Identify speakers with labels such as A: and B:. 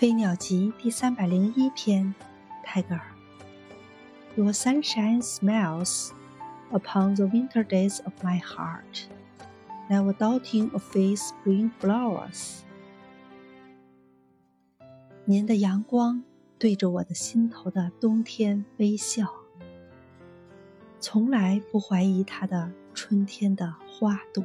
A: 飞鸟集第三百零一篇，泰戈尔。Your sunshine smiles upon the winter days of my heart, never doubting of its spring flowers. 您的阳光对着我的心头的冬天微笑，从来不怀疑它的春天的花朵。